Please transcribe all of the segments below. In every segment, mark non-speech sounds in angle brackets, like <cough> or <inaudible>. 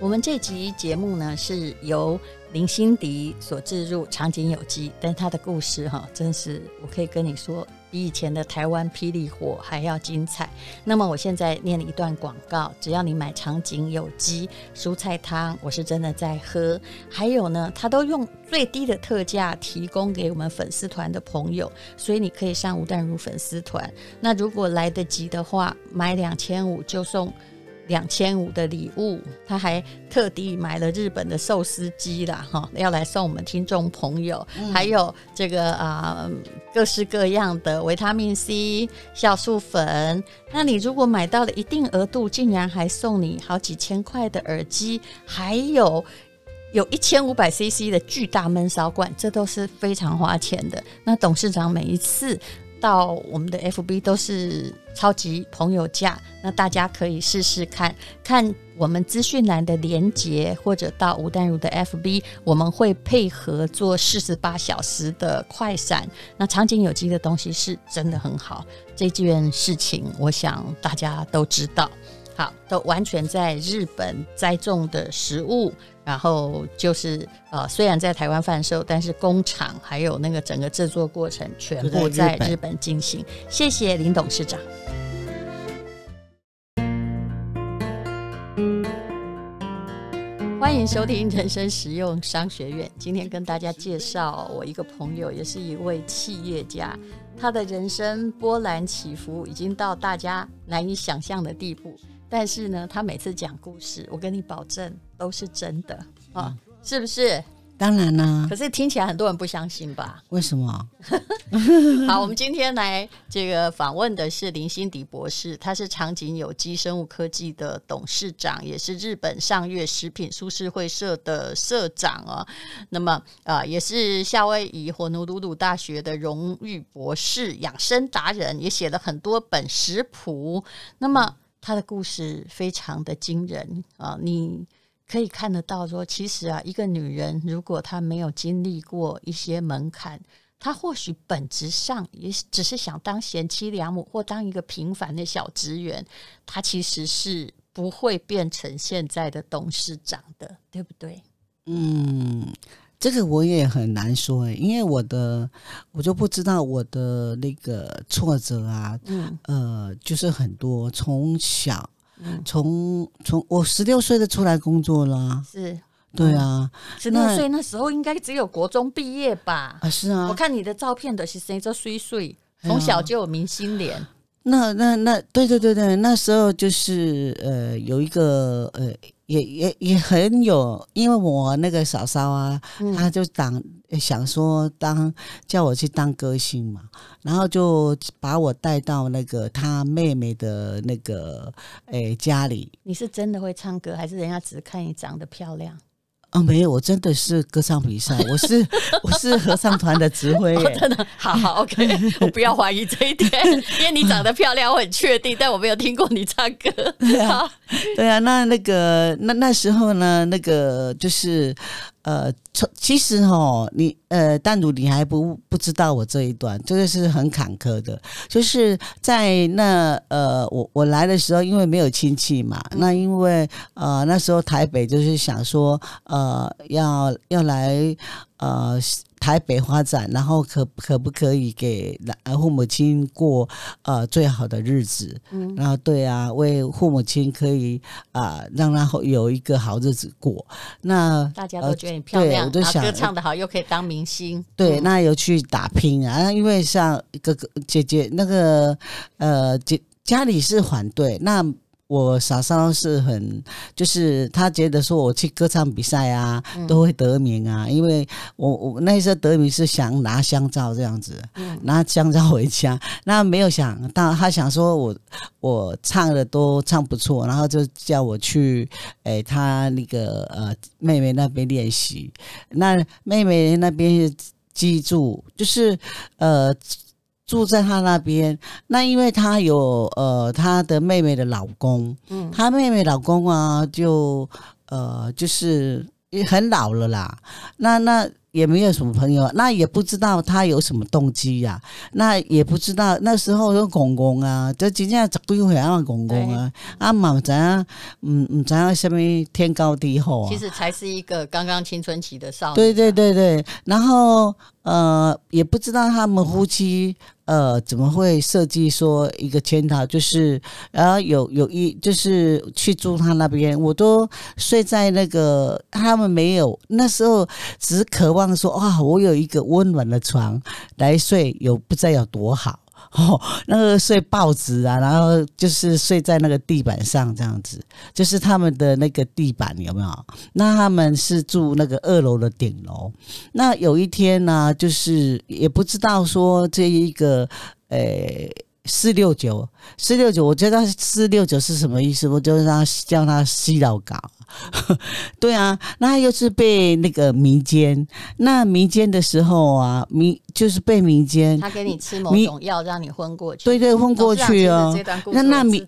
我们这集节目呢，是由林心迪所置入场景有机，但他的故事哈，真是我可以跟你说，比以前的台湾霹雳火还要精彩。那么我现在念了一段广告，只要你买场景有机蔬菜汤，我是真的在喝。还有呢，他都用最低的特价提供给我们粉丝团的朋友，所以你可以上吴淡如粉丝团。那如果来得及的话，买两千五就送。两千五的礼物，他还特地买了日本的寿司机啦，哈，要来送我们听众朋友。嗯、还有这个啊、呃，各式各样的维他命 C、酵素粉。那你如果买到了一定额度，竟然还送你好几千块的耳机，还有有一千五百 CC 的巨大闷烧罐，这都是非常花钱的。那董事长每一次。到我们的 FB 都是超级朋友价，那大家可以试试看看我们资讯栏的连结，或者到吴淡如的 FB，我们会配合做四十八小时的快闪。那场景有机的东西是真的很好，这件事情我想大家都知道。好，都完全在日本栽种的食物。然后就是呃，虽然在台湾贩售，但是工厂还有那个整个制作过程全部在日本进行。谢谢林董事长。欢迎收听人生实用商学院。今天跟大家介绍我一个朋友，也是一位企业家，他的人生波澜起伏已经到大家难以想象的地步。但是呢，他每次讲故事，我跟你保证都是真的啊，是不是？当然啦。可是听起来很多人不相信吧？为什么？<laughs> 好，我们今天来这个访问的是林心迪博士，他是长景有机生物科技的董事长，也是日本上月食品株式会社的社长啊。那么啊，也是夏威夷火奴鲁鲁大学的荣誉博士，养生达人，也写了很多本食谱。那么。他的故事非常的惊人啊！你可以看得到，说其实啊，一个女人如果她没有经历过一些门槛，她或许本质上也只是想当贤妻良母或当一个平凡的小职员，她其实是不会变成现在的董事长的，对不对？嗯。这个我也很难说诶，因为我的我就不知道我的那个挫折啊，嗯，呃，就是很多，从小，嗯、从从我十六岁就出来工作了，是，对啊，十六岁那时候应该只有国中毕业吧？啊，是啊，我看你的照片的是生着岁岁，从小就有明星脸。那那那，对对对对，那时候就是呃，有一个呃。也也也很有，因为我那个嫂嫂啊，嗯、他就当想说当叫我去当歌星嘛，然后就把我带到那个她妹妹的那个诶、欸、家里。你是真的会唱歌，还是人家只是看你长得漂亮？哦，没有，我真的是歌唱比赛，我是我是合唱团的指挥、哦，真的，好好，OK，我不要怀疑这一点，因为你长得漂亮，我很确定，但我没有听过你唱歌。对啊，<laughs> 对啊，那那个那那时候呢，那个就是。呃，其实哈，你呃，单独你还不不知道我这一段，这个是很坎坷的。就是在那呃，我我来的时候，因为没有亲戚嘛，那因为呃那时候台北就是想说呃要要来呃。台北发展，然后可可不可以给父母亲过呃最好的日子？嗯，然后对啊，为父母亲可以啊、呃、让他有一个好日子过。那大家都觉得你漂亮，呃、我就想歌唱得好，又可以当明星。对，那有去打拼啊，因为像哥哥姐姐那个呃姐家里是反对那。我嫂嫂是很，就是他觉得说我去歌唱比赛啊，都会得名啊，因为我我那时候得名是想拿香皂这样子，拿香皂回家，那没有想到他想说我我唱的都唱不错，然后就叫我去诶、欸、他那个呃妹妹那边练习，那妹妹那边记住就是呃。住在他那边，那因为他有呃他的妹妹的老公，嗯，他妹妹老公啊，就呃就是也很老了啦。那那也没有什么朋友，那也不知道他有什么动机呀、啊，那也不知道那时候有公公啊，就真正十几岁啊公公啊，啊嘛不知道，嗯嗯，知道什么天高地厚啊。其实才是一个刚刚青春期的少女。对对对对，然后呃，也不知道他们夫妻。呃，怎么会设计说一个圈套？就是，然后有有一就是去住他那边，我都睡在那个他们没有那时候，只渴望说哇，我有一个温暖的床来睡，有不知道有多好。<laughs> 哦，那个睡报纸啊，然后就是睡在那个地板上这样子，就是他们的那个地板有没有？那他们是住那个二楼的顶楼。那有一天呢、就是也不知道说这一个，诶，四六九，四六九，我知道四六九是什么意思？我就让他叫他西老港。<laughs> 对啊，那又是被那个迷奸，那迷奸的时候啊，迷就是被迷奸，他给你吃某种药让你昏过去，对对，昏过去哦。那那迷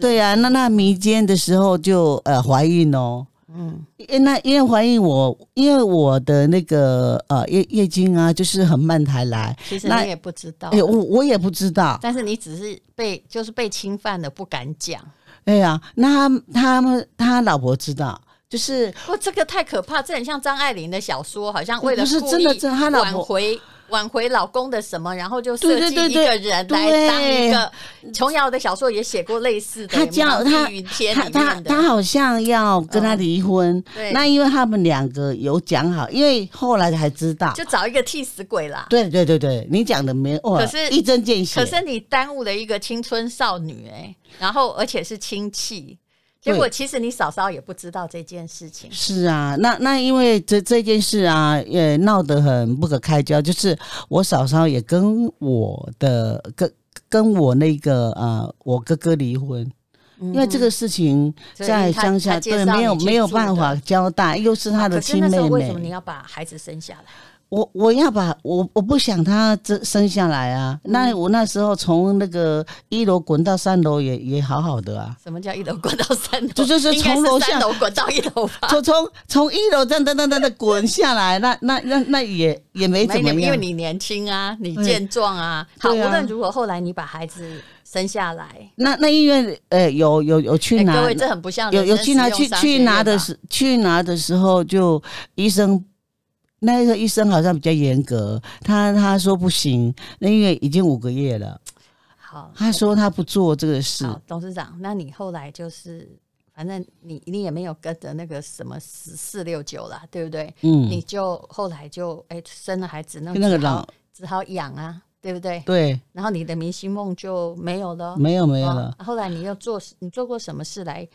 对啊，那那迷奸的时候就呃怀孕哦，嗯，那因为怀孕我因为我的那个呃月月经啊就是很慢才来，其实你也不知道，哎，我我也不知道，但是你只是被就是被侵犯了不敢讲。对呀、啊，那他他们他老婆知道，就是不，这个太可怕，这很像张爱玲的小说，好像为了不是真的，他老婆挽回挽回老公的什么，然后就设计一个人来当一个。琼瑶的小说也写过类似的，他叫他他他他好像要跟他离婚，对，那因为他们两个有讲好，因为后来才知道，就找一个替死鬼啦。对对对对，你讲的没错，可是一针见血，可是你耽误了一个青春少女哎、欸。然后，而且是亲戚，结果其实你嫂嫂也不知道这件事情。是啊，那那因为这这件事啊，也闹得很不可开交。就是我嫂嫂也跟我的跟跟我那个呃我哥哥离婚，嗯、因为这个事情在乡下对没有没有办法交代，又是他的亲妹妹。啊、为什么你要把孩子生下来？我我要把我我不想他这生下来啊！嗯、那我那时候从那个一楼滚到三楼也也好好的啊！什么叫一楼滚到三楼？就就 <laughs> 是从楼下楼滚到一楼吧。从从从一楼这样噔噔噔的滚下来，<laughs> 那那那那也也没怎么样，因为你年轻啊，你健壮啊。好，无论如何，后来你把孩子生下来，那那医院呃有有有去拿，各位这很不像有有去拿去去拿的时去拿的时候就医生。那个医生好像比较严格，他他说不行，那因为已经五个月了。好，他说他不做这个事。董事长，那你后来就是，反正你你也没有跟着那个什么四四六九啦，对不对？嗯，你就后来就哎生了孩子，那那个老只好养啊，对不对？对。然后你的明星梦就没有了，没有没有了。后来你又做你做过什么事来？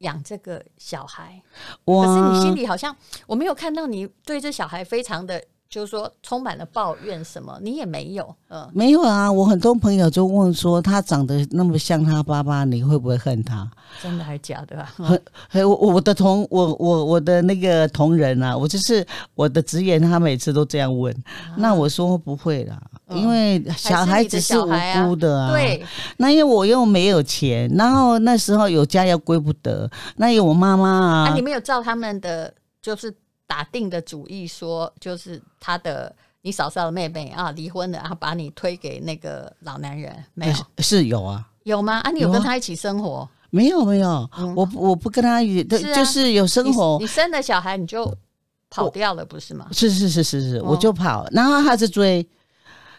养这个小孩，可是你心里好像我没有看到你对这小孩非常的，就是说充满了抱怨什么，你也没有，嗯，没有啊。我很多朋友就问说，他长得那么像他爸爸，你会不会恨他？真的还是假的啊？<laughs> 我我的同我我我的那个同仁啊，我就是我的职员，他每次都这样问，啊、那我说不会啦。因为小孩子是无辜的啊，对。那因为我又没有钱，然后那时候有家要归不得，那有我妈妈啊。啊，你没有照他们的就是打定的主意说，就是他的你嫂嫂的妹妹啊离婚了，然后把你推给那个老男人，没有？是有啊，有吗？啊，你有跟他一起生活？没有没有，我我不跟他一起，就是有生活。你生了小孩你就跑掉了，不是吗？是是是是是，我就跑，然后他就追。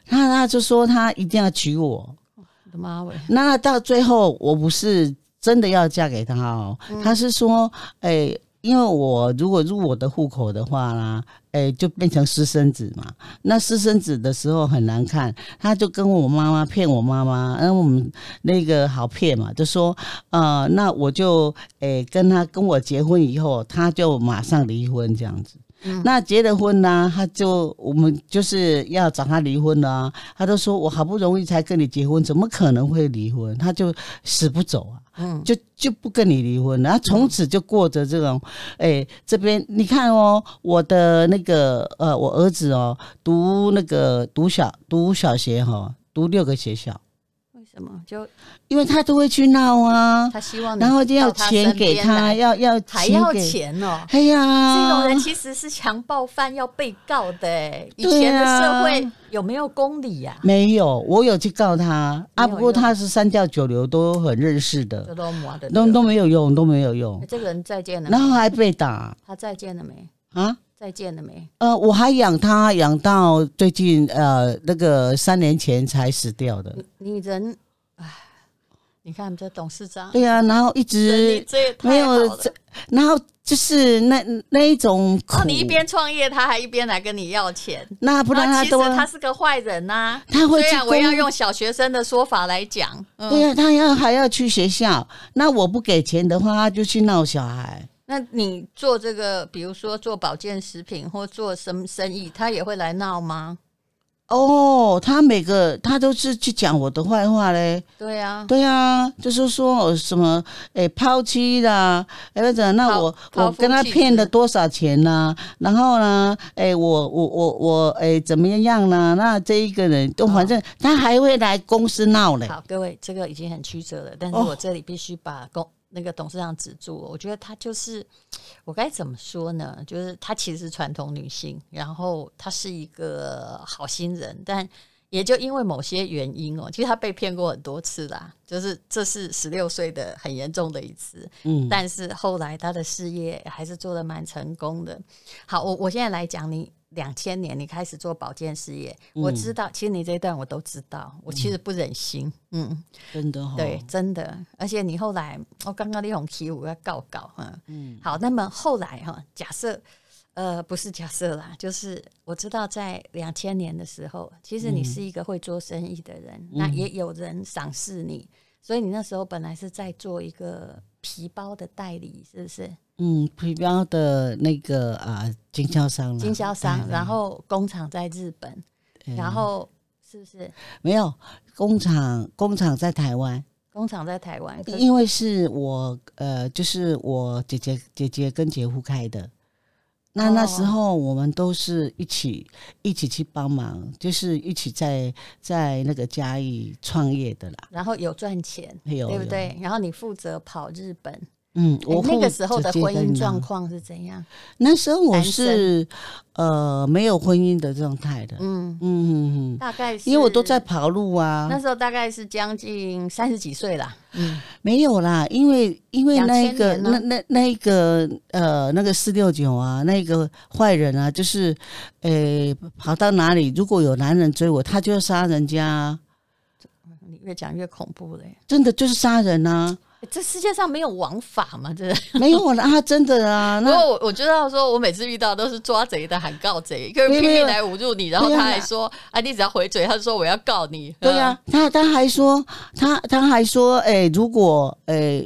他他就说他一定要娶我，我的妈喂！那到最后我不是真的要嫁给他哦，嗯、他是说，哎、欸，因为我如果入我的户口的话啦，哎、就变成私生子嘛。那私生子的时候很难看，他就跟我妈妈骗我妈妈，嗯我们那个好骗嘛，就说，呃，那我就哎、跟他跟我结婚以后，他就马上离婚这样子。嗯、那结了婚呢、啊，他就我们就是要找他离婚了、啊。他都说我好不容易才跟你结婚，怎么可能会离婚？他就死不走啊，嗯，就就不跟你离婚，然后从此就过着这种，哎、欸，这边你看哦，我的那个呃，我儿子哦，读那个读小读小学哈，读六个学校，为什么？就因为他都会去闹啊，他希望，然后就要钱给他，要要还要钱哦。哎呀，这种人其实是强暴犯要被告的。哎，以前的社会有没有公理呀？没有，我有去告他啊。不过他是三教九流都很认识的，都都没有用，都没有用。这个人再见了，然后还被打。他再见了没？啊？再见了没？呃，我还养他，养到最近呃那个三年前才死掉的。你人，哎，你看这董事长。对啊，然后一直没有，然后就是那那一种苦。你一边创业，他还一边来跟你要钱，那不然他都他是个坏人呐、啊。他会去，我要用小学生的说法来讲。嗯、对啊，他要还要去学校，那我不给钱的话，他就去闹小孩。那你做这个，比如说做保健食品或做什么生意，他也会来闹吗？哦，他每个他都是去讲我的坏话嘞。对呀，对呀，就是说我什么诶抛妻啦，哎或者那我我跟他骗了多少钱呢？然后呢，哎我我我我哎怎么样呢？那这一个人都反正他还会来公司闹嘞。好，各位，这个已经很曲折了，但是我这里必须把公。那个董事长止住，我觉得她就是我该怎么说呢？就是她其实是传统女性，然后她是一个好心人，但也就因为某些原因哦，其实她被骗过很多次啦。就是这是十六岁的很严重的一次，嗯，但是后来她的事业还是做得蛮成功的。好，我我现在来讲你。两千年你开始做保健事业，嗯、我知道，其实你这一段我都知道，我其实不忍心，嗯，嗯真的、哦，对，真的，而且你后来，我刚刚那种题我要告告，嗯嗯，好，那么后来哈，假设，呃，不是假设啦，就是我知道在两千年的时候，其实你是一个会做生意的人，嗯、那也有人赏识你，所以你那时候本来是在做一个皮包的代理，是不是？嗯，皮包的那个啊，经销商，经销商，然后工厂在日本，嗯、然后是不是？没有工厂，工厂在台湾，工厂在台湾，因为是我呃，就是我姐姐姐姐跟姐夫开的，那那时候我们都是一起一起去帮忙，就是一起在在那个嘉义创业的啦，然后有赚钱，有对不对？然后你负责跑日本。嗯，我那个时候的婚姻状况是怎样？那时候我是呃没有婚姻的状态的，嗯嗯嗯嗯，大概是因为我都在跑路啊。那时候大概是将近三十几岁啦，嗯，没有啦，因为因为那一个那那那一个呃那个四六九啊，那个坏人啊，就是呃跑到哪里，如果有男人追我，他就要杀人家。你越讲越恐怖嘞，真的就是杀人啊。这世界上没有王法吗？这 <laughs> 没有啊，真的啊。不过我我知道，说我每次遇到都是抓贼的喊告贼，一个人拼命来侮辱你，然后他还说啊，你只要回嘴，他就说我要告你。对呀，他他还说他他还说，哎，如果哎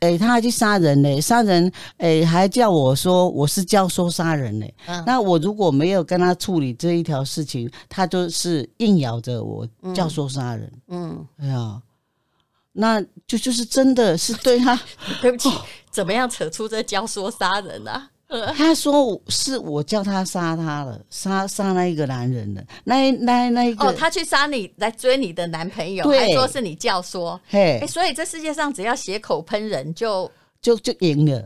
哎他还去杀人呢，杀人哎还叫我说我是教唆杀人呢。那我如果没有跟他处理这一条事情，他就是硬咬着我教唆杀人。嗯，哎呀。那就就是真的是对他，<laughs> 对不起，怎么样扯出这教唆杀人啊？<laughs> 他说是我叫他杀他了，杀杀那一个男人的，那那那一个哦，他去杀你来追你的男朋友，还说是你教唆，嘿、欸，所以这世界上只要血口喷人就就就赢了，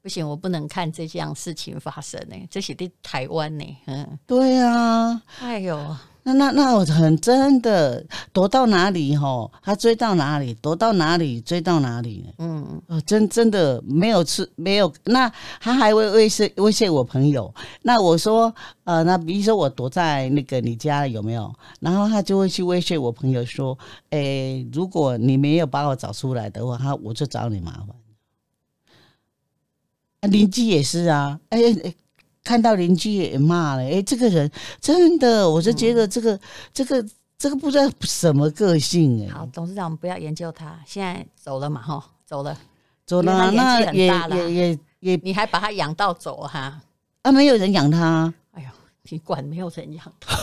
不行，我不能看这样事情发生呢，这是在台湾呢，嗯，对啊，哎呦。那那那我很真的躲到哪里吼，他追到哪里，躲到哪里追到哪里。嗯，真真的没有吃没有。那他还会威胁威胁我朋友。那我说呃，那比如说我躲在那个你家有没有？然后他就会去威胁我朋友说，哎、欸，如果你没有把我找出来的话，他我就找你麻烦。啊，邻居也是啊，哎、欸、哎。看到邻居也骂了，哎、欸，这个人真的，我就觉得这个、嗯、这个、这个不知道什么个性哎、欸。好，董事长，我们不要研究他，现在走了嘛，哈，走了，走了，那也也也也，你还把他养到走哈？啊，没有人养他。你管没有人养他，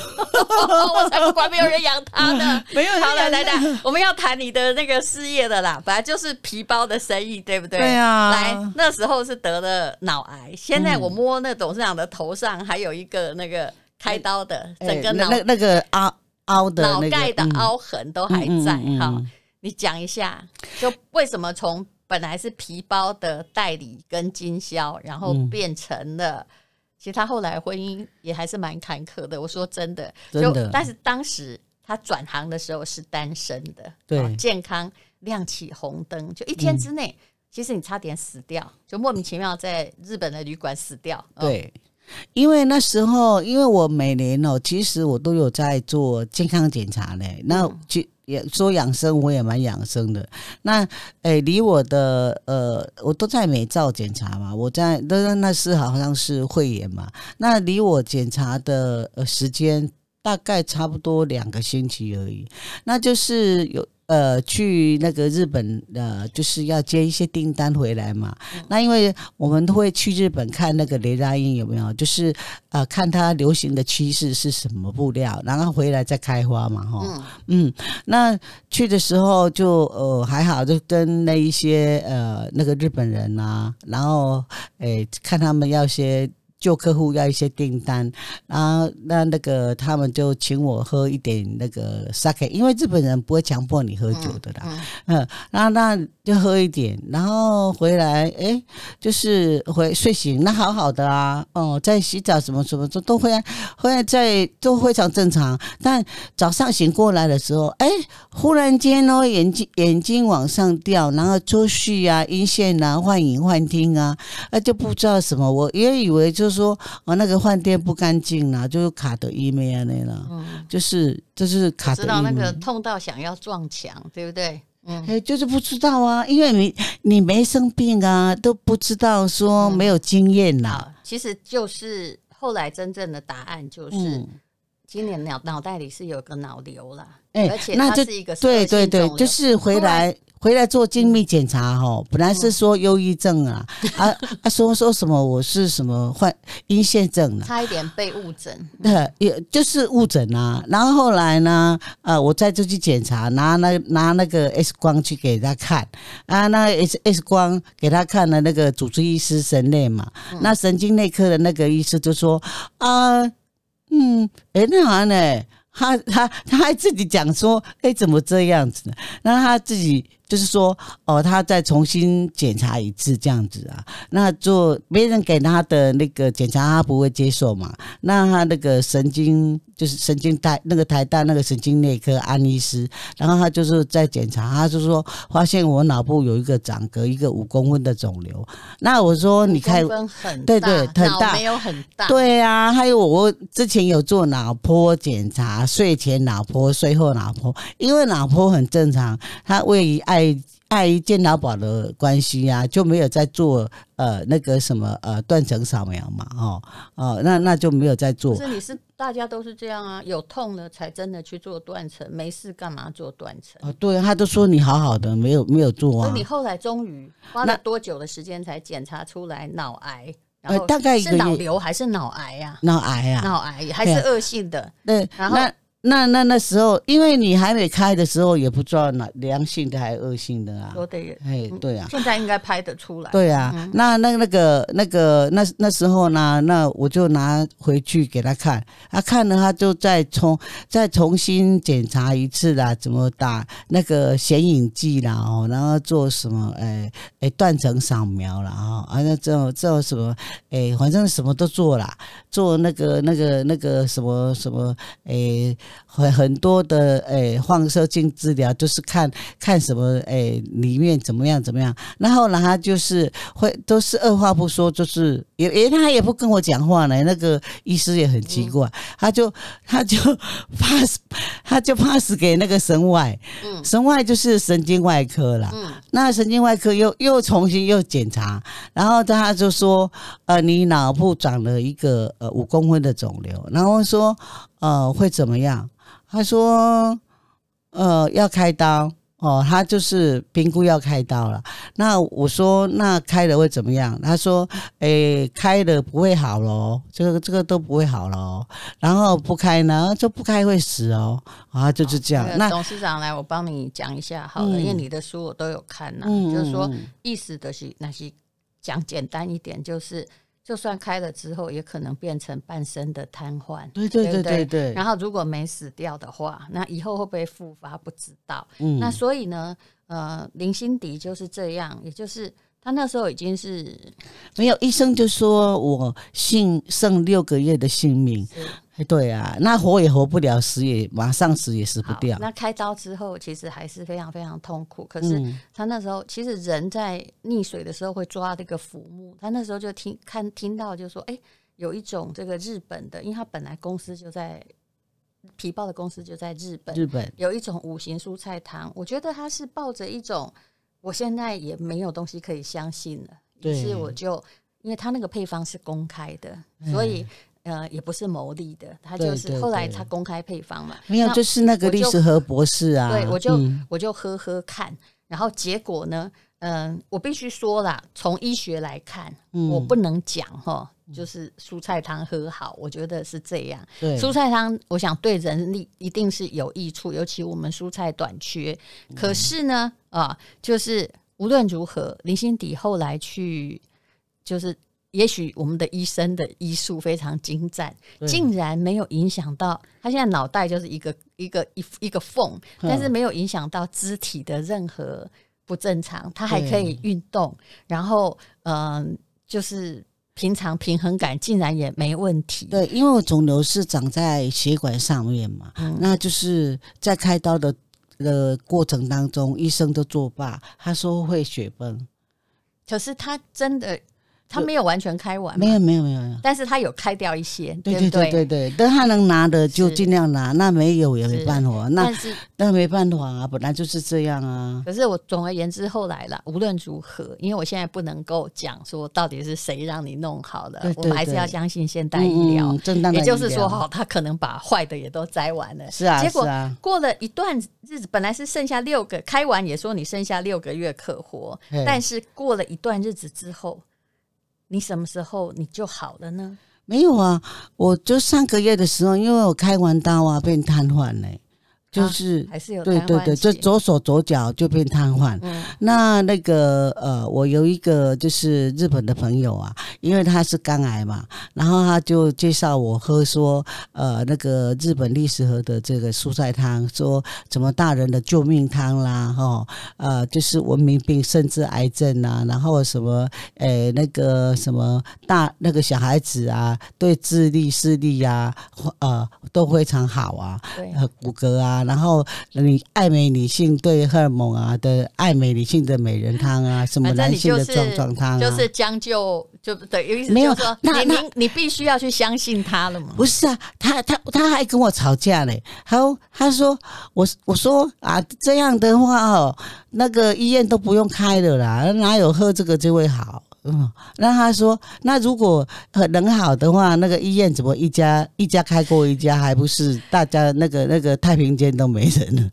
我才不管没有人养他呢。<laughs> 没有，好了，来来，我们要谈你的那个事业的啦。本来就是皮包的生意，对不对？对啊。来，那时候是得了脑癌，现在我摸那董事长的头上还有一个那个开刀的，整个脑那那个凹凹的那个脑盖的凹痕都还在哈。你讲一下，就为什么从本来是皮包的代理跟经销，然后变成了，嗯、其实他后来婚姻也还是蛮坎坷的。我说真的，真的就但是当时他转行的时候是单身的，对，健康亮起红灯，就一天之内。嗯其实你差点死掉，就莫名其妙在日本的旅馆死掉。对，因为那时候，因为我每年哦，其实我都有在做健康检查嘞。那其也说养生，我也蛮养生的。那诶，离我的呃，我都在美照检查嘛。我在那那是好像是会员嘛。那离我检查的呃时间大概差不多两个星期而已。那就是有。呃，去那个日本呃，就是要接一些订单回来嘛。嗯、那因为我们都会去日本看那个雷达印有没有，就是呃，看它流行的趋势是什么布料，然后回来再开花嘛，哈。嗯，嗯，那去的时候就呃还好，就跟那一些呃那个日本人呐、啊，然后诶看他们要些。旧客户要一些订单，然后那那个他们就请我喝一点那个 sake，因为日本人不会强迫你喝酒的啦，嗯，嗯，然后那就喝一点，然后回来，哎，就是回睡醒，那好好的啊，哦，在洗澡什么什么都都会，会在都非常正常，但早上醒过来的时候，哎，忽然间哦，眼睛眼睛往上掉，然后抽搐啊，阴线啊，幻影幻听啊，那就不知道什么，我也以为就。是说，哦，那个饭店不干净啦，就是卡的伊梅啊那了，嗯，就是就是卡的。知道那个痛到想要撞墙，对不对？嗯，哎，就是不知道啊，因为你你没生病啊，都不知道说没有经验啦，嗯。其实就是后来真正的答案就是，嗯，今年脑脑袋里是有个脑瘤啦，哎，而且它是一个对对对，就是回来。回来做精密检查哈，本来是说忧郁症啊，<laughs> 啊啊说说什么我是什么患阴线症啊，差一点被误诊，对，也就是误诊啊。然后后来呢，呃，我再就去检查，拿那拿那个 X 光去给他看。啊，那 X X 光给他看了那个主治医师神内嘛，那神经内科的那个医师就说啊，嗯，哎，那好像呢，他他他还自己讲说，哎，怎么这样子呢？那他自己。就是说，哦，他再重新检查一次这样子啊，那做别人给他的那个检查，他不会接受嘛？那他那个神经就是神经台那个台大那个神经内科安医师，然后他就是在检查，他就说发现我脑部有一个长隔一个五公分的肿瘤。那我说你看，对对，很大，没有很大，对啊。还有我之前有做脑波检查，睡前脑波，睡后脑波，因为脑波很正常，它位于爱爱健脑宝的关系啊，就没有在做呃那个什么呃断层扫描嘛，哦哦，那那就没有在做。可是你是大家都是这样啊，有痛了才真的去做断层，没事干嘛做断层？哦，对，他都说你好好的，没有没有做啊。那你后来终于花了多久的时间才检查出来脑癌？呃大概是脑瘤还是脑癌呀？脑癌啊，脑癌还是恶性的。对，然后。那那那时候，因为你还没开的时候，也不知道哪良性的还是恶性的啊。都得，哎，对啊。现在应该拍得出来。对啊，嗯、那那那个那个那那时候呢，那我就拿回去给他看，他看了，他就再重再重新检查一次啦，怎么打那个显影剂啦，哦，然后做什么，哎哎断层扫描啦，哦，啊那这这什么，哎，反正什么都做啦，做那个那个那个什么什么，哎。很很多的诶、欸，放射性治疗就是看看什么诶、欸，里面怎么样怎么样。然后呢，他就是会都是二话不说，就是也也他也不跟我讲话呢。那个医师也很奇怪，他就他就 pass 他就 pass 给那个神外，神外就是神经外科啦。那神经外科又又重新又检查，然后他就说，呃，你脑部长了一个呃五公分的肿瘤，然后说。呃，会怎么样？他说，呃，要开刀哦，他就是评估要开刀了。那我说，那开了会怎么样？他说，诶，开了不会好咯，这个这个都不会好咯。然后不开呢，就不开会死哦。啊，就是这样。那董事长来，我帮你讲一下好了，嗯，因为你的书我都有看呐，嗯。就是说，意思的是那些讲简单一点，就是。就算开了之后，也可能变成半身的瘫痪。对对对对对。然后如果没死掉的话，那以后会不会复发不知道。嗯。那所以呢，呃，林心迪就是这样，也就是他那时候已经是没有医生就说我姓剩六个月的性命。对啊，那活也活不了，死也马上死也死不掉。那开刀之后，其实还是非常非常痛苦。可是他那时候，其实人在溺水的时候会抓这个浮木，他那时候就听看听到就说，哎，有一种这个日本的，因为他本来公司就在皮包的公司就在日本，日本有一种五行蔬菜汤，我觉得他是抱着一种，我现在也没有东西可以相信了，于是我就因为他那个配方是公开的，所以。呃，也不是牟利的，他就是后来他公开配方嘛，没有，就是那个律师和博士啊，对，我就、嗯、我就喝喝看，然后结果呢，嗯、呃，我必须说啦，从医学来看，嗯、我不能讲哈，就是蔬菜汤喝好，我觉得是这样，对，蔬菜汤，我想对人力一定是有益处，尤其我们蔬菜短缺，可是呢，啊，就是无论如何，林心迪后来去就是。也许我们的医生的医术非常精湛，竟然没有影响到他现在脑袋就是一个一个一一个缝，但是没有影响到肢体的任何不正常，他还可以运动，然后嗯，就是平常平衡感竟然也没问题。对，因为我肿瘤是长在血管上面嘛，嗯、那就是在开刀的的过程当中，医生都作罢，他说会血崩，可是他真的。他没有完全开完，没有没有没有，但是他有开掉一些，对对对对对，但他能拿的就尽量拿，那没有也没办法，那那没办法啊，本来就是这样啊。可是我总而言之后来了，无论如何，因为我现在不能够讲说到底是谁让你弄好了，我们还是要相信现代医疗，正当的医疗。也就是说，哈，他可能把坏的也都摘完了，是啊，结果过了一段日子，本来是剩下六个，开完也说你剩下六个月可活，但是过了一段日子之后。你什么时候你就好了呢？没有啊，我就上个月的时候，因为我开完刀啊，变瘫痪了。就是、啊、还是有对对对，就左手左脚就变瘫痪。嗯、那那个呃，我有一个就是日本的朋友啊，因为他是肝癌嘛，然后他就介绍我喝说呃那个日本历史河的这个蔬菜汤，说什么大人的救命汤啦，哈呃就是文明病甚至癌症啊，然后什么呃那个什么大那个小孩子啊，对智力视力呀呃都非常好啊，对骨骼啊。然后你爱美女性对荷尔蒙啊的爱美女性的美人汤啊，什么男性的壮壮汤啊，就是将就就对，有意思没有说那你你必须要去相信他了吗？不是啊，他他他还跟我吵架嘞，他他说我我说啊这样的话哦，那个医院都不用开了啦，哪有喝这个就会好。嗯，那他说，那如果能好的话，那个医院怎么一家一家开过一家，还不是大家那个那个太平间都没人了？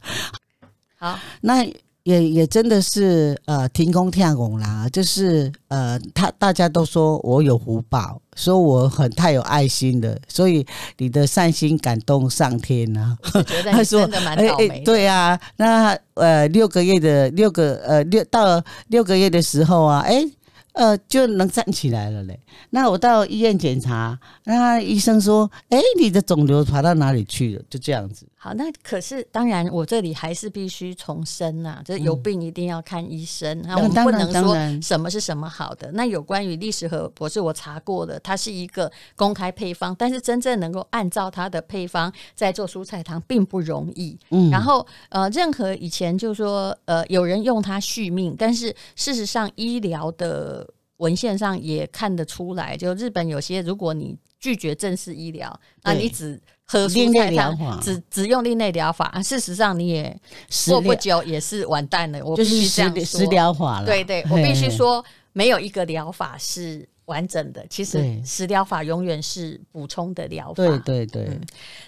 好，那也也真的是呃，停工跳拱啦，就是呃，他大家都说我有福报，说我很太有爱心的，所以你的善心感动上天呐、啊。<laughs> 他说真的蛮倒霉的、欸欸。对啊，那呃六个月的六个呃六到六个月的时候啊，哎、欸。呃，就能站起来了嘞。那我到医院检查，那医生说：“哎，你的肿瘤跑到哪里去了？”就这样子。好，那可是当然，我这里还是必须重申呐，就是有病一定要看医生。那、嗯、我们不能说什么是什么好的。那有关于历史和博士，我查过了，它是一个公开配方，但是真正能够按照它的配方在做蔬菜汤并不容易。嗯，然后呃，任何以前就是说呃，有人用它续命，但是事实上医疗的。文献上也看得出来，就日本有些，如果你拒绝正式医疗，那你只喝蔬菜汤，只只用另类疗法，事实上你也过不久也是完蛋了。我必须这样说，食疗法了。对对，我必须说，没有一个疗法是完整的。其实食疗法永远是补充的疗法。对对对。嗯，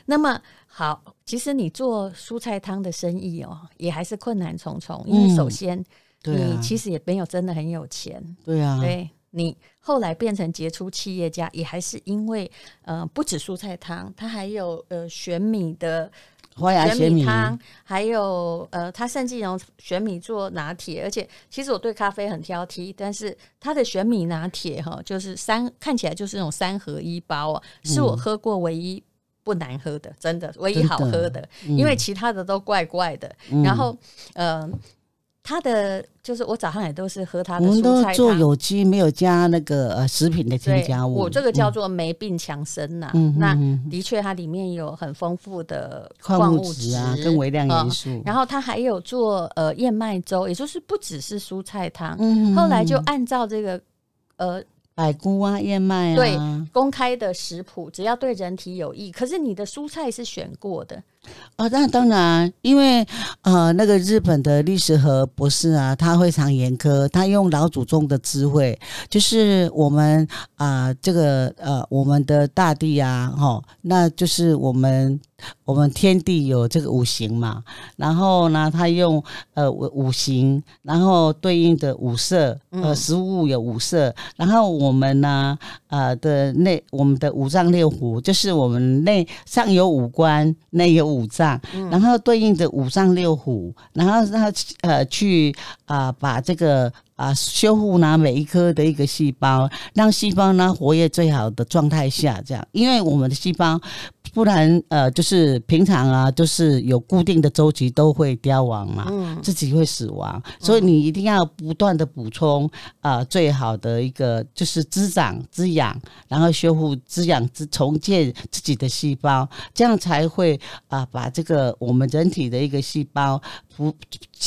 那么好，其实你做蔬菜汤的生意哦，也还是困难重重，因为首先。你其实也没有真的很有钱，对啊，对，你后来变成杰出企业家，也还是因为呃，不止蔬菜汤，它还有呃玄米的花芽玄米汤，还有呃，它甚至用玄米做拿铁，而且其实我对咖啡很挑剔，但是它的玄米拿铁哈，就是三看起来就是那种三合一包啊，是我喝过唯一不难喝的，真的唯一好喝的，因为其他的都怪怪的。然后呃。他的就是我早上也都是喝他的我们都做有机，没有加那个呃食品的添加物。我这个叫做没病强身呐、啊。嗯，那的确它里面有很丰富的矿物质啊，跟微量元素、嗯。然后它还有做呃燕麦粥，也就是不只是蔬菜汤。嗯，后来就按照这个呃。百菇啊，燕麦啊，对，公开的食谱，只要对人体有益。可是你的蔬菜是选过的哦，那当然，因为呃，那个日本的历史和博士啊，他非常严苛，他用老祖宗的智慧，就是我们啊、呃，这个呃，我们的大地啊，哈，那就是我们。我们天地有这个五行嘛，然后呢，他用呃五五行，然后对应的五色，呃，食物有五色，然后我们呢，呃的内我们的五脏六腑，就是我们内上有五官，内有五脏，然后对应着五脏六腑，然后让他呃去啊、呃、把这个。啊，修复呢每一颗的一个细胞，让细胞呢活跃最好的状态下，这样，因为我们的细胞不然呃，就是平常啊，就是有固定的周期都会凋亡嘛，嗯，自己会死亡，所以你一定要不断的补充啊，最好的一个就是滋长、滋养，然后修复、滋养、滋重建自己的细胞，这样才会啊，把这个我们人体的一个细胞不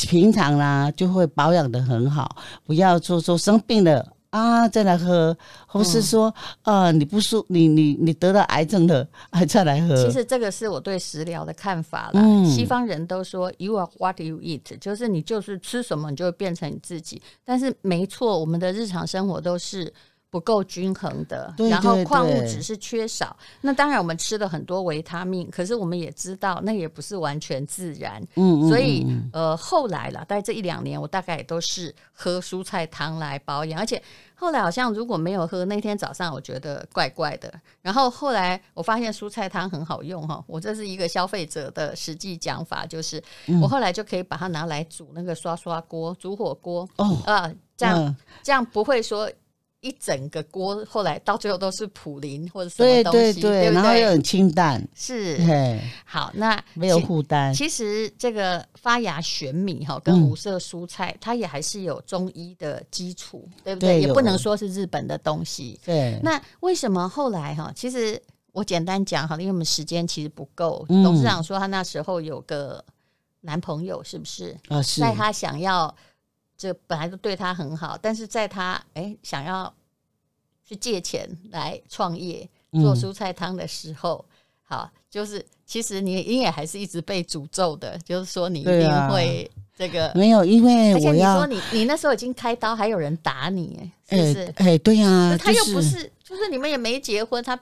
平常啦就会保养得很好。不要说说生病了啊，再来喝，或是说，呃、嗯，你不舒，你你你得了癌症了，还 <laughs> 再来喝。其实这个是我对食疗的看法啦。嗯、西方人都说 “you are what you eat”，就是你就是吃什么，你就会变成你自己。但是没错，我们的日常生活都是。不够均衡的，对对对，然后矿物质是缺少。那当然，我们吃了很多维他命，可是我们也知道，那也不是完全自然。嗯，嗯，嗯，所以呃，后来了，大概这一两年，我大概也都是喝蔬菜汤来保养。而且后来好像如果没有喝，那天早上我觉得怪怪的。然后后来我发现蔬菜汤很好用哈，我这是一个消费者的实际讲法，就是我后来就可以把它拿来煮那个刷刷锅、煮火锅哦啊，这样这样不会说。一整个锅，后来到最后都是普林或者什么东西，对对对，对对，然后又很清淡，是，嘿好，那没有负担。其实这个发芽玄米哈，跟五色蔬菜，嗯、它也还是有中医的基础，对不对？对，也不能说是日本的东西。对，那为什么后来哈？其实我简单讲哈，因为我们时间其实不够。嗯、董事长说他那时候有个男朋友，是不是？啊，是。在他想要。这本来就对他很好，但是在他哎想要去借钱来创业做蔬菜汤的时候，嗯、好，就是其实你你也还是一直被诅咒的，就是说你一定会这个、啊、没有，因为而且你说你你那时候已经开刀，还有人打你，是不是？哎，对呀、啊，他又不是，就是、就是你们也没结婚，他。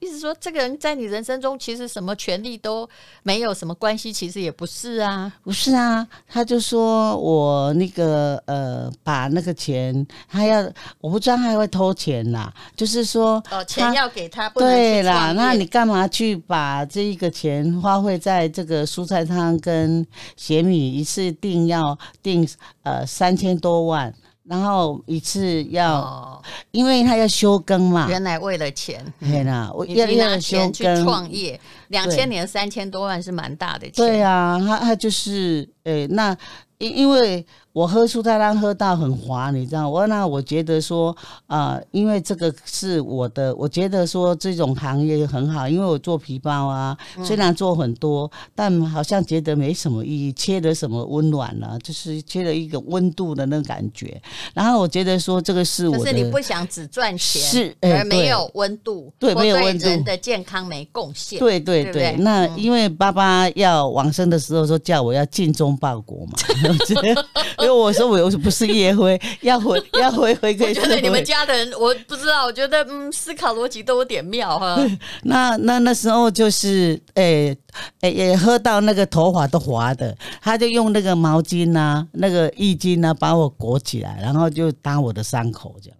意思说，这个人在你人生中其实什么权利都没有，什么关系其实也不是啊，不是啊。他就说我那个呃，把那个钱，他要我不知道他还会偷钱啦，就是说哦，钱要给他，对啦，那你干嘛去把这一个钱花费在这个蔬菜汤跟咸米，一次定要定呃三千多万？然后一次要，哦、因为他要休耕嘛。原来为了钱，对啦，我要拿钱去创业，两千年三千多万是蛮大的钱。对啊，他他就是，诶，那因因为。我喝蔬菜汤喝到很滑，你知道？我那我觉得说啊、呃，因为这个是我的，我觉得说这种行业很好，因为我做皮包啊，虽然做很多，嗯、但好像觉得没什么意义，缺了什么温暖呢、啊？就是缺了一个温度的那种感觉。然后我觉得说这个是我是你不想只赚钱，是而没有温度，对，没有温度，人的健康没贡献。对对对，对对那因为爸爸要往生的时候说叫我要尽忠报国嘛。<laughs> 因为我说我又不是夜辉，要回要回回可以。我觉得你们家的人，我不知道，我觉得嗯，思考逻辑都有点妙哈。<laughs> 那那那时候就是诶诶也喝到那个头发都滑的，他就用那个毛巾呐、啊，那个浴巾呐，把我裹起来，然后就当我的伤口这样子。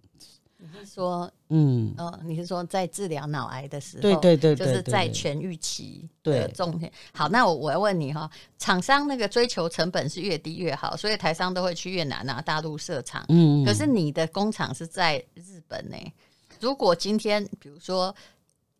说，嗯，哦，你是说在治疗脑癌的时候，对对对，就是在痊愈期的重点。好，那我我要问你哈，厂商那个追求成本是越低越好，所以台商都会去越南啊、大陆设厂。嗯，可是你的工厂是在日本呢？如果今天比如说。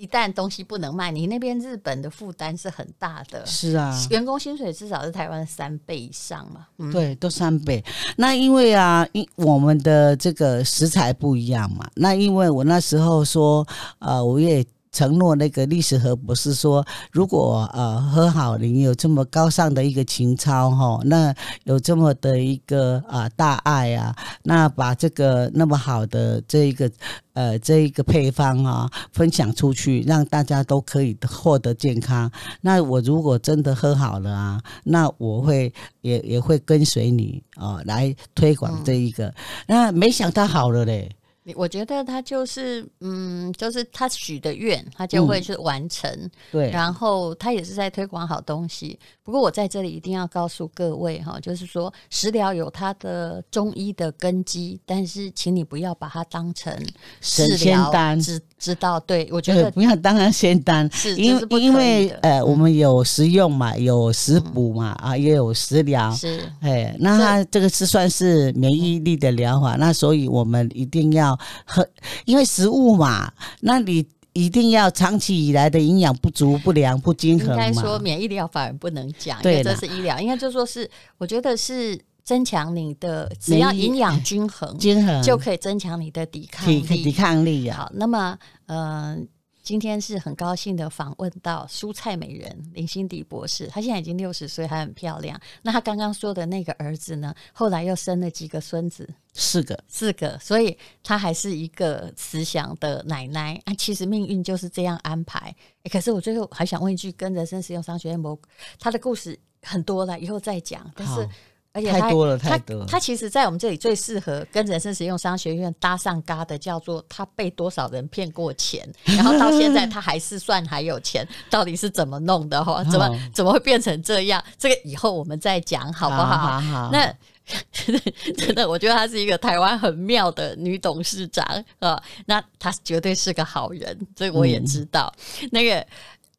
一旦东西不能卖，你那边日本的负担是很大的。是啊，员工薪水至少是台湾三倍以上嘛。嗯、对，都三倍。那因为啊，因我们的这个食材不一样嘛。那因为我那时候说，呃，我也。承诺那个历史和博士说，如果呃和好林有这么高尚的一个情操哈，那有这么的一个啊、大爱啊，那把这个那么好的这一个呃这一个配方啊分享出去，让大家都可以获得健康。那我如果真的喝好了啊，那我会也也会跟随你啊、来推广这一个。那没想到好了嘞。我觉得他就是，嗯，就是他许的愿，他就会去完成。嗯、对，然后他也是在推广好东西。不过我在这里一定要告诉各位哈，就是说食疗有它的中医的根基，但是请你不要把它当成神仙丹，知知道？对，我觉得不要当成仙丹，是因为因为呃，我们有食用嘛，有食补嘛，嗯、啊，也有食疗。是，哎，那它这个是算是免疫力的疗法，那所以我们一定要。很，因为食物嘛，那你一定要长期以来的营养不足、不良、不均衡嘛。应该说免疫疗反而不能讲，因为，这是医疗，应该就说是，我觉得是增强你的，只要营养均衡，均衡就可以增强你的抵抗力，抵抗力啊。好，那么，嗯、呃。今天是很高兴的访问到蔬菜美人林心迪博士，她现在已经六十岁，还很漂亮。那她刚刚说的那个儿子呢？后来又生了几个孙子？四个，四个。所以她还是一个慈祥的奶奶啊。其实命运就是这样安排。欸，可是我最后还想问一句，跟人生实用商学院博，他的故事很多了，以后再讲。但是。而且他太多了，太多了。他其实，在我们这里最适合跟人生实用商学院搭上嘎的，叫做他被多少人骗过钱，然后到现在他还是算还有钱，到底是怎么弄的？哈，怎么怎么会变成这样？这个以后我们再讲，好不好？好，好，好。那 <laughs> 真的，我觉得她是一个台湾很妙的女董事长啊。那她绝对是个好人，这个我也知道。嗯、那个，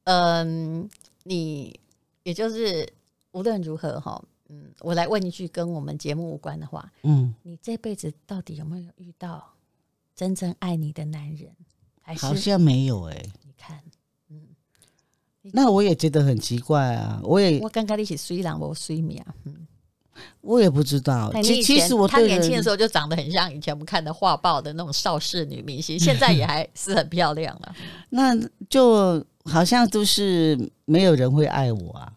嗯，你也就是无论如何哈。嗯，我来问一句跟我们节目无关的话。嗯，你这辈子到底有没有遇到真正爱你的男人？还是好像没有哎、欸。你看，嗯，那我也觉得很奇怪啊。我也我刚刚一起睡懒我睡眠，嗯，我也不知道。其其实我他年轻的时候就长得很像以前我们看的画报的那种邵氏女明星，<laughs> 现在也还是很漂亮了。那就好像都是没有人会爱我啊！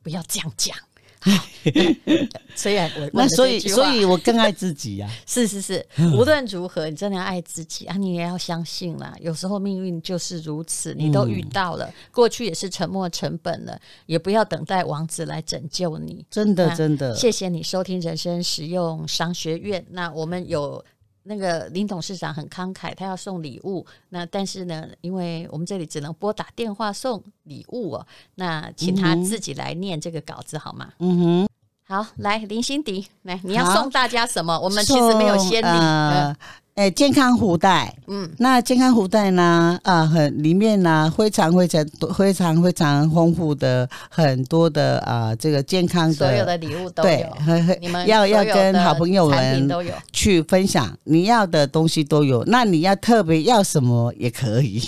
不要这样讲。<laughs> 虽然我那所以所以我更爱自己呀、啊，<laughs> 是是是，无论如何，你真的要爱自己啊！你也要相信啦，有时候命运就是如此，你都遇到了，嗯、过去也是沉没成本了，也不要等待王子来拯救你。真的真的，谢谢你收听人生实用商学院。那我们有。那个林董事长很慷慨，他要送礼物。那但是呢，因为我们这里只能拨打电话送礼物哦。那请他自己来念这个稿子好吗？嗯哼。好，来林心迪，来你要送大家什么？我们其实没有先礼。哎，健康福袋，嗯，那健康福袋呢？啊，很里面呢，非常非常非常非常丰富的很多的啊，这个健康的所有的礼物都有，对，你们要要跟好朋友们去分享，你要的东西都有。那你要特别要什么也可以，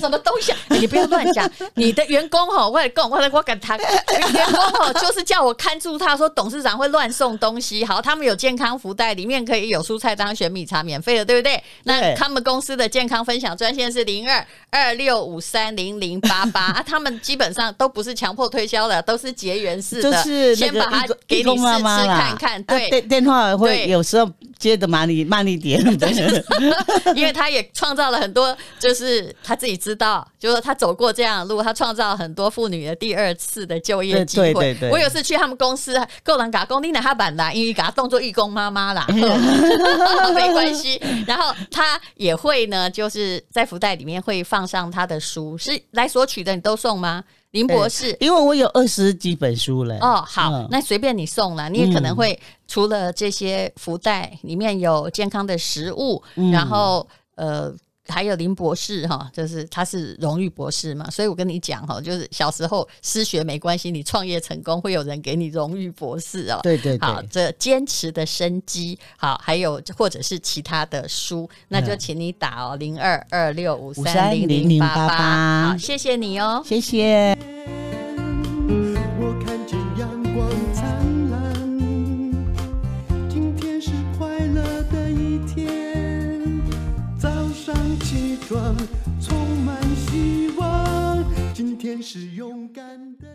什么东西？<laughs> 你不要乱讲。你的员工哈，我来讲，我来我敢谈员工哈，就是叫我看住他，说董事长会乱送东西。好，他们有健康福袋，里面可以有蔬菜当选米茶免费的。对不对？那他们公司的健康分享专线是零二二六五三零零八八。<laughs> 啊，他们基本上都不是强迫推销的，都是结缘式的，就是先把它给你试试看看。对，电电话会有时候接的慢一慢一点，<laughs> 因为他也创造了很多，就是他自己知道，就是他走过这样的路，他创造了很多妇女的第二次的就业机会。对对对，我有次去他们公司，够人打工，你拿他板啦，因为给他当做义工妈妈啦。<laughs> <laughs> 没关系，然后他也会呢，就是在福袋里面会放上他的书，是来索取的，你都送吗？林博士，欸、因为我有二十几本书了。哦，好，嗯、那随便你送了，你也可能会除了这些福袋里面有健康的食物，嗯、然后呃。还有林博士哈，就是他是荣誉博士嘛，所以我跟你讲哈，就是小时候失学没关系，你创业成功会有人给你荣誉博士哦。对对对，好，这坚持的生机，好，还有或者是其他的书，那就请你打哦，零二二六五三零零八八，好，谢谢你哦，谢谢。今天是勇敢的